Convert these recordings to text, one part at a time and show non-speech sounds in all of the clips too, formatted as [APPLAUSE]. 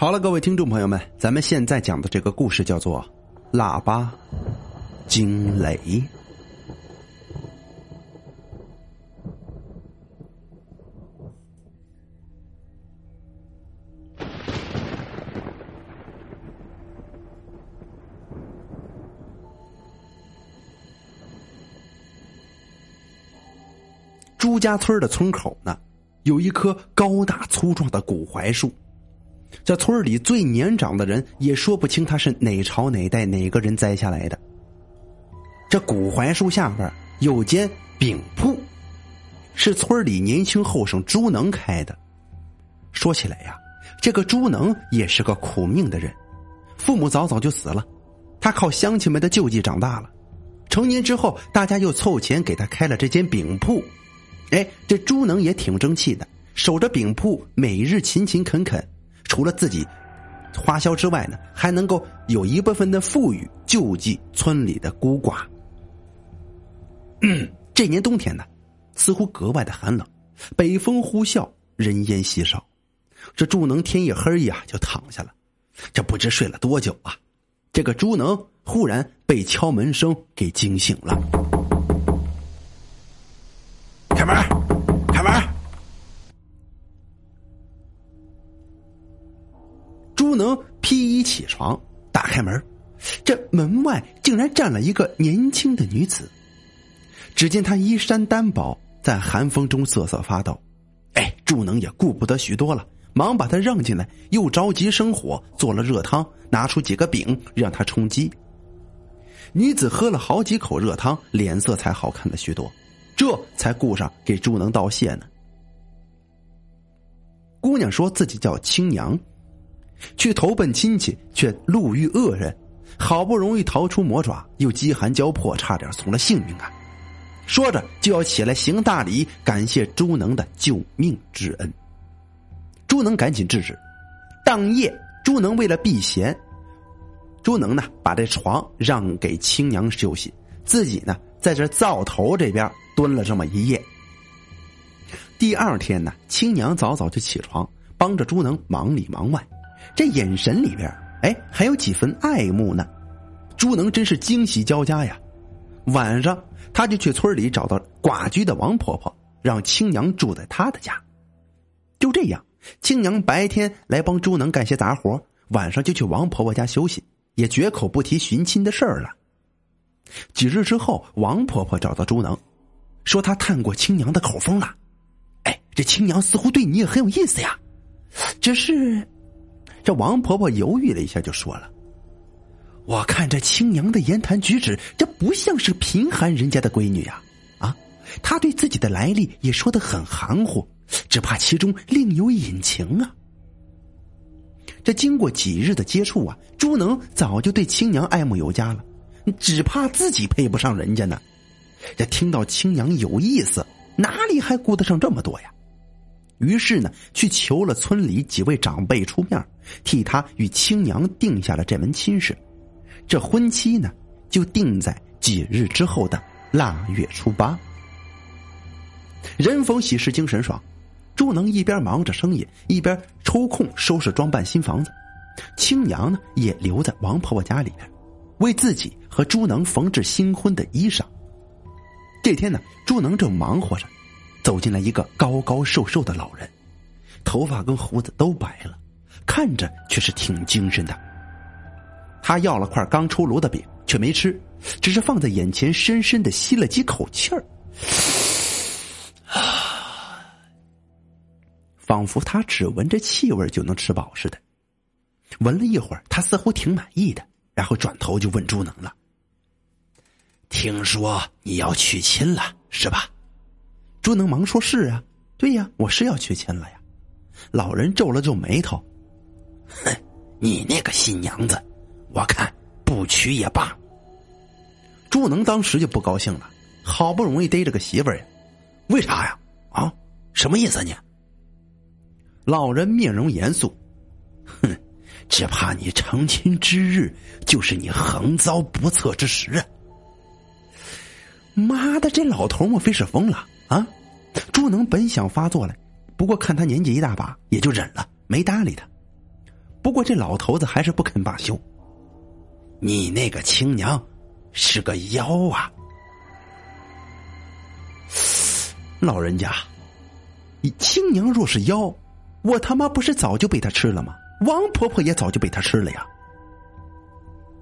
好了，各位听众朋友们，咱们现在讲的这个故事叫做《腊八惊雷》。朱家村的村口呢，有一棵高大粗壮的古槐树。这村里最年长的人也说不清他是哪朝哪代哪个人栽下来的。这古槐树下边有间饼铺，是村里年轻后生朱能开的。说起来呀，这个朱能也是个苦命的人，父母早早就死了，他靠乡亲们的救济长大了。成年之后，大家又凑钱给他开了这间饼铺。哎，这朱能也挺争气的，守着饼铺，每日勤勤恳恳，除了自己花销之外呢，还能够有一部分的富裕救济村里的孤寡。[CLEARS THROAT] 这年冬天呢，似乎格外的寒冷，北风呼啸，人烟稀少。这朱能天一黑呀就躺下了，这不知睡了多久啊，这个朱能忽然被敲门声给惊醒了。开门，能披衣起床，打开门，这门外竟然站了一个年轻的女子。只见她衣衫单薄，在寒风中瑟瑟发抖。哎，朱能也顾不得许多了，忙把她让进来，又着急生火，做了热汤，拿出几个饼让她充饥。女子喝了好几口热汤，脸色才好看了许多。这才顾上给朱能道谢呢。姑娘说自己叫青娘，去投奔亲戚，却路遇恶人，好不容易逃出魔爪，又饥寒交迫，差点送了性命啊！说着就要起来行大礼，感谢朱能的救命之恩。朱能赶紧制止。当夜，朱能为了避嫌，朱能呢把这床让给青娘休息，自己呢在这灶头这边。蹲了这么一夜，第二天呢，青娘早早就起床，帮着朱能忙里忙外，这眼神里边，哎，还有几分爱慕呢。朱能真是惊喜交加呀。晚上，他就去村里找到寡居的王婆婆，让青娘住在他的家。就这样，青娘白天来帮朱能干些杂活，晚上就去王婆婆家休息，也绝口不提寻亲的事儿了。几日之后，王婆婆找到朱能。说她探过青娘的口风了，哎，这青娘似乎对你也很有意思呀。只是，这王婆婆犹豫了一下，就说了：“我看这青娘的言谈举止，这不像是贫寒人家的闺女呀。啊，她对自己的来历也说的很含糊，只怕其中另有隐情啊。”这经过几日的接触啊，朱能早就对青娘爱慕有加了，只怕自己配不上人家呢。这听到青娘有意思，哪里还顾得上这么多呀？于是呢，去求了村里几位长辈出面，替他与青娘定下了这门亲事。这婚期呢，就定在几日之后的腊月初八。人逢喜事精神爽，朱能一边忙着生意，一边抽空收拾装扮新房子。青娘呢，也留在王婆婆家里边，为自己和朱能缝制新婚的衣裳。这天呢，朱能正忙活着，走进来一个高高瘦瘦的老人，头发跟胡子都白了，看着却是挺精神的。他要了块刚出炉的饼，却没吃，只是放在眼前，深深的吸了几口气儿，仿佛他只闻着气味就能吃饱似的。闻了一会儿，他似乎挺满意的，然后转头就问朱能了。听说你要娶亲了，是吧？朱能忙说：“是啊，对呀，我是要娶亲了呀。”老人皱了皱眉头：“哼，你那个新娘子，我看不娶也罢。”朱能当时就不高兴了，好不容易逮着个媳妇儿呀，为啥呀？啊，什么意思你？老人面容严肃：“哼，只怕你成亲之日，就是你横遭不测之时啊。”妈的，这老头莫非是疯了啊？朱能本想发作来，不过看他年纪一大把，也就忍了，没搭理他。不过这老头子还是不肯罢休。你那个亲娘是个妖啊！老人家，你亲娘若是妖，我他妈不是早就被他吃了吗？王婆婆也早就被他吃了呀！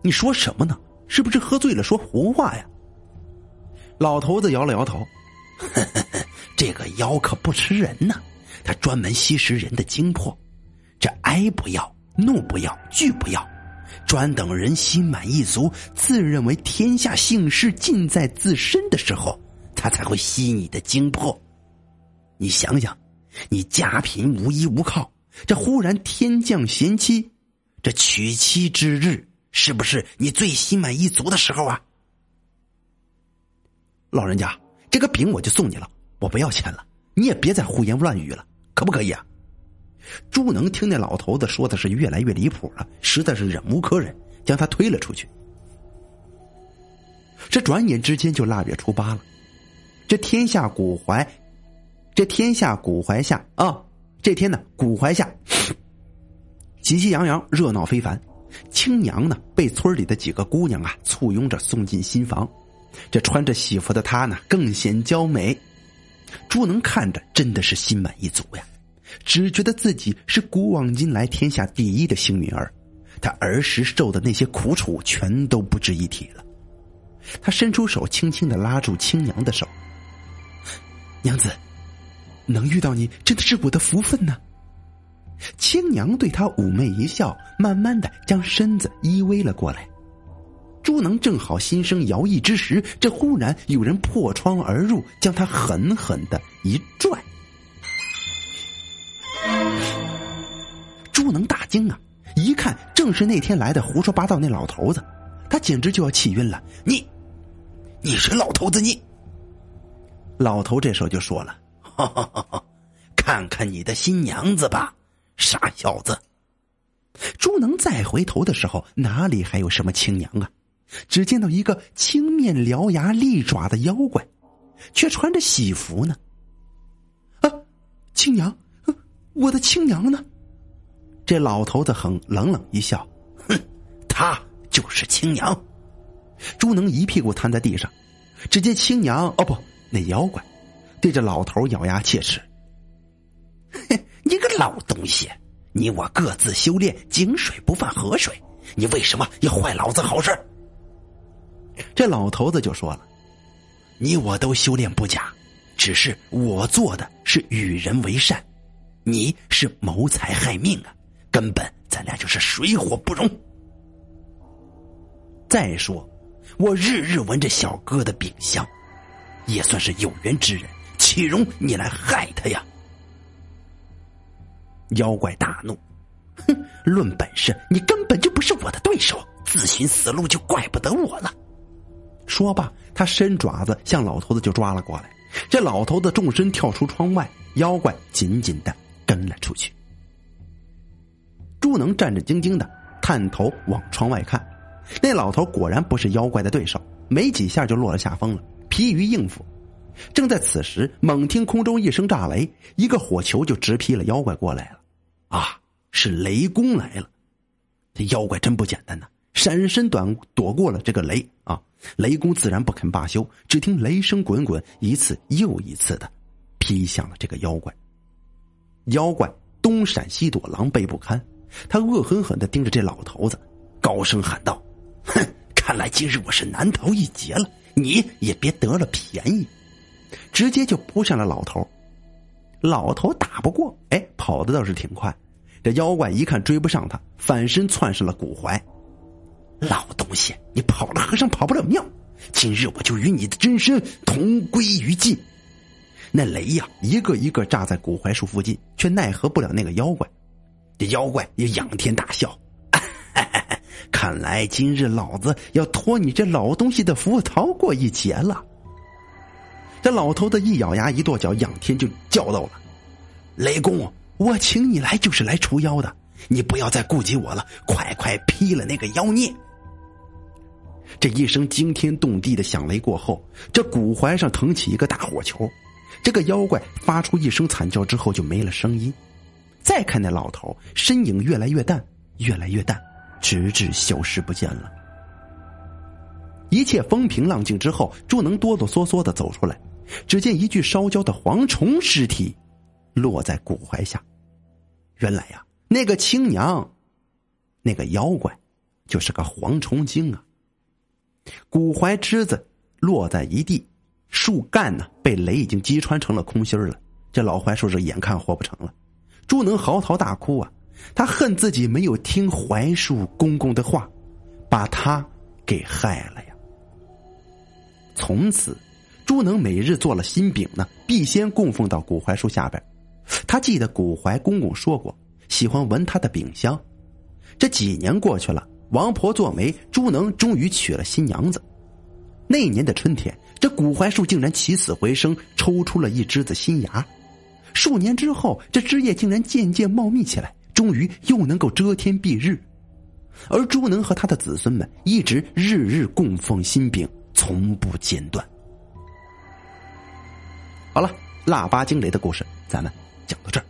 你说什么呢？是不是喝醉了说胡话呀？老头子摇了摇头，[LAUGHS] 这个妖可不吃人呐，他专门吸食人的精魄，这哀不要，怒不要，惧不要，专等人心满意足，自认为天下幸事尽在自身的时候，他才会吸你的精魄。你想想，你家贫无依无靠，这忽然天降贤妻，这娶妻之日。是不是你最心满意足的时候啊？老人家，这个饼我就送你了，我不要钱了，你也别再胡言乱语了，可不可以啊？朱能听那老头子说的是越来越离谱了，实在是忍无可忍，将他推了出去。这转眼之间就腊月初八了，这天下古槐，这天下古槐下啊，这天呢古槐下，喜气洋洋，热闹非凡。青娘呢，被村里的几个姑娘啊簇拥着送进新房，这穿着喜服的她呢，更显娇美。朱能看着真的是心满意足呀，只觉得自己是古往今来天下第一的幸运儿，他儿时受的那些苦楚全都不值一提了。他伸出手，轻轻的拉住青娘的手：“娘子，能遇到你，真的是我的福分呢。”青娘对他妩媚一笑，慢慢的将身子依偎了过来。朱能正好心生摇曳之时，这忽然有人破窗而入，将他狠狠的一拽。朱能大惊啊！一看正是那天来的胡说八道那老头子，他简直就要气晕了。你，你是老头子你？老头这时候就说了：“ [LAUGHS] 看看你的新娘子吧。”傻小子！朱能再回头的时候，哪里还有什么亲娘啊？只见到一个青面獠牙、利爪的妖怪，却穿着喜服呢。啊，青娘，我的青娘呢？这老头子哼，冷冷一笑，哼，他就是青娘。朱能一屁股瘫在地上，只见青娘哦不，那妖怪对着老头咬牙切齿。哼。你个老东西，你我各自修炼，井水不犯河水，你为什么要坏老子好事？这老头子就说了：“你我都修炼不假，只是我做的是与人为善，你是谋财害命啊，根本咱俩就是水火不容。再说，我日日闻着小哥的饼香，也算是有缘之人，岂容你来害他呀？”妖怪大怒，哼！论本事，你根本就不是我的对手，自寻死路就怪不得我了。说罢，他伸爪子向老头子就抓了过来。这老头子纵身跳出窗外，妖怪紧紧的跟了出去。朱能战战兢兢的探头往窗外看，那老头果然不是妖怪的对手，没几下就落了下风了，疲于应付。正在此时，猛听空中一声炸雷，一个火球就直劈了妖怪过来了。啊，是雷公来了！这妖怪真不简单呐，闪身短躲过了这个雷啊！雷公自然不肯罢休，只听雷声滚滚，一次又一次的劈向了这个妖怪。妖怪东闪西躲，狼狈不堪。他恶狠狠的盯着这老头子，高声喊道：“哼，看来今日我是难逃一劫了，你也别得了便宜！”直接就扑向了老头。老头打不过，哎，跑的倒是挺快。这妖怪一看追不上他，反身窜上了古槐。老东西，你跑了和尚跑不了庙，今日我就与你的真身同归于尽。那雷呀，一个一个炸在古槐树附近，却奈何不了那个妖怪。这妖怪也仰天大笑，[LAUGHS] 看来今日老子要托你这老东西的福，逃过一劫了。这老头子一咬牙一跺脚，仰天就叫道了：“雷公，我请你来就是来除妖的，你不要再顾及我了，快快劈了那个妖孽！”这一声惊天动地的响雷过后，这骨怀上腾起一个大火球，这个妖怪发出一声惨叫之后就没了声音。再看那老头，身影越来越淡，越来越淡，直至消失不见了。一切风平浪静之后，朱能哆哆嗦嗦的走出来，只见一具烧焦的蝗虫尸体落在骨怀下。原来呀，那个青娘，那个妖怪，就是个蝗虫精啊。古槐枝子落在一地，树干呢被雷已经击穿成了空心了。这老槐树是眼看活不成了，朱能嚎啕大哭啊！他恨自己没有听槐树公公的话，把他给害了呀。从此，朱能每日做了新饼呢，必先供奉到古槐树下边。他记得古槐公公说过，喜欢闻他的饼香。这几年过去了，王婆做媒，朱能终于娶了新娘子。那年的春天，这古槐树竟然起死回生，抽出了一枝子新芽。数年之后，这枝叶竟然渐渐茂密起来，终于又能够遮天蔽日。而朱能和他的子孙们一直日日供奉新饼。从不间断。好了，腊八惊雷的故事，咱们讲到这儿。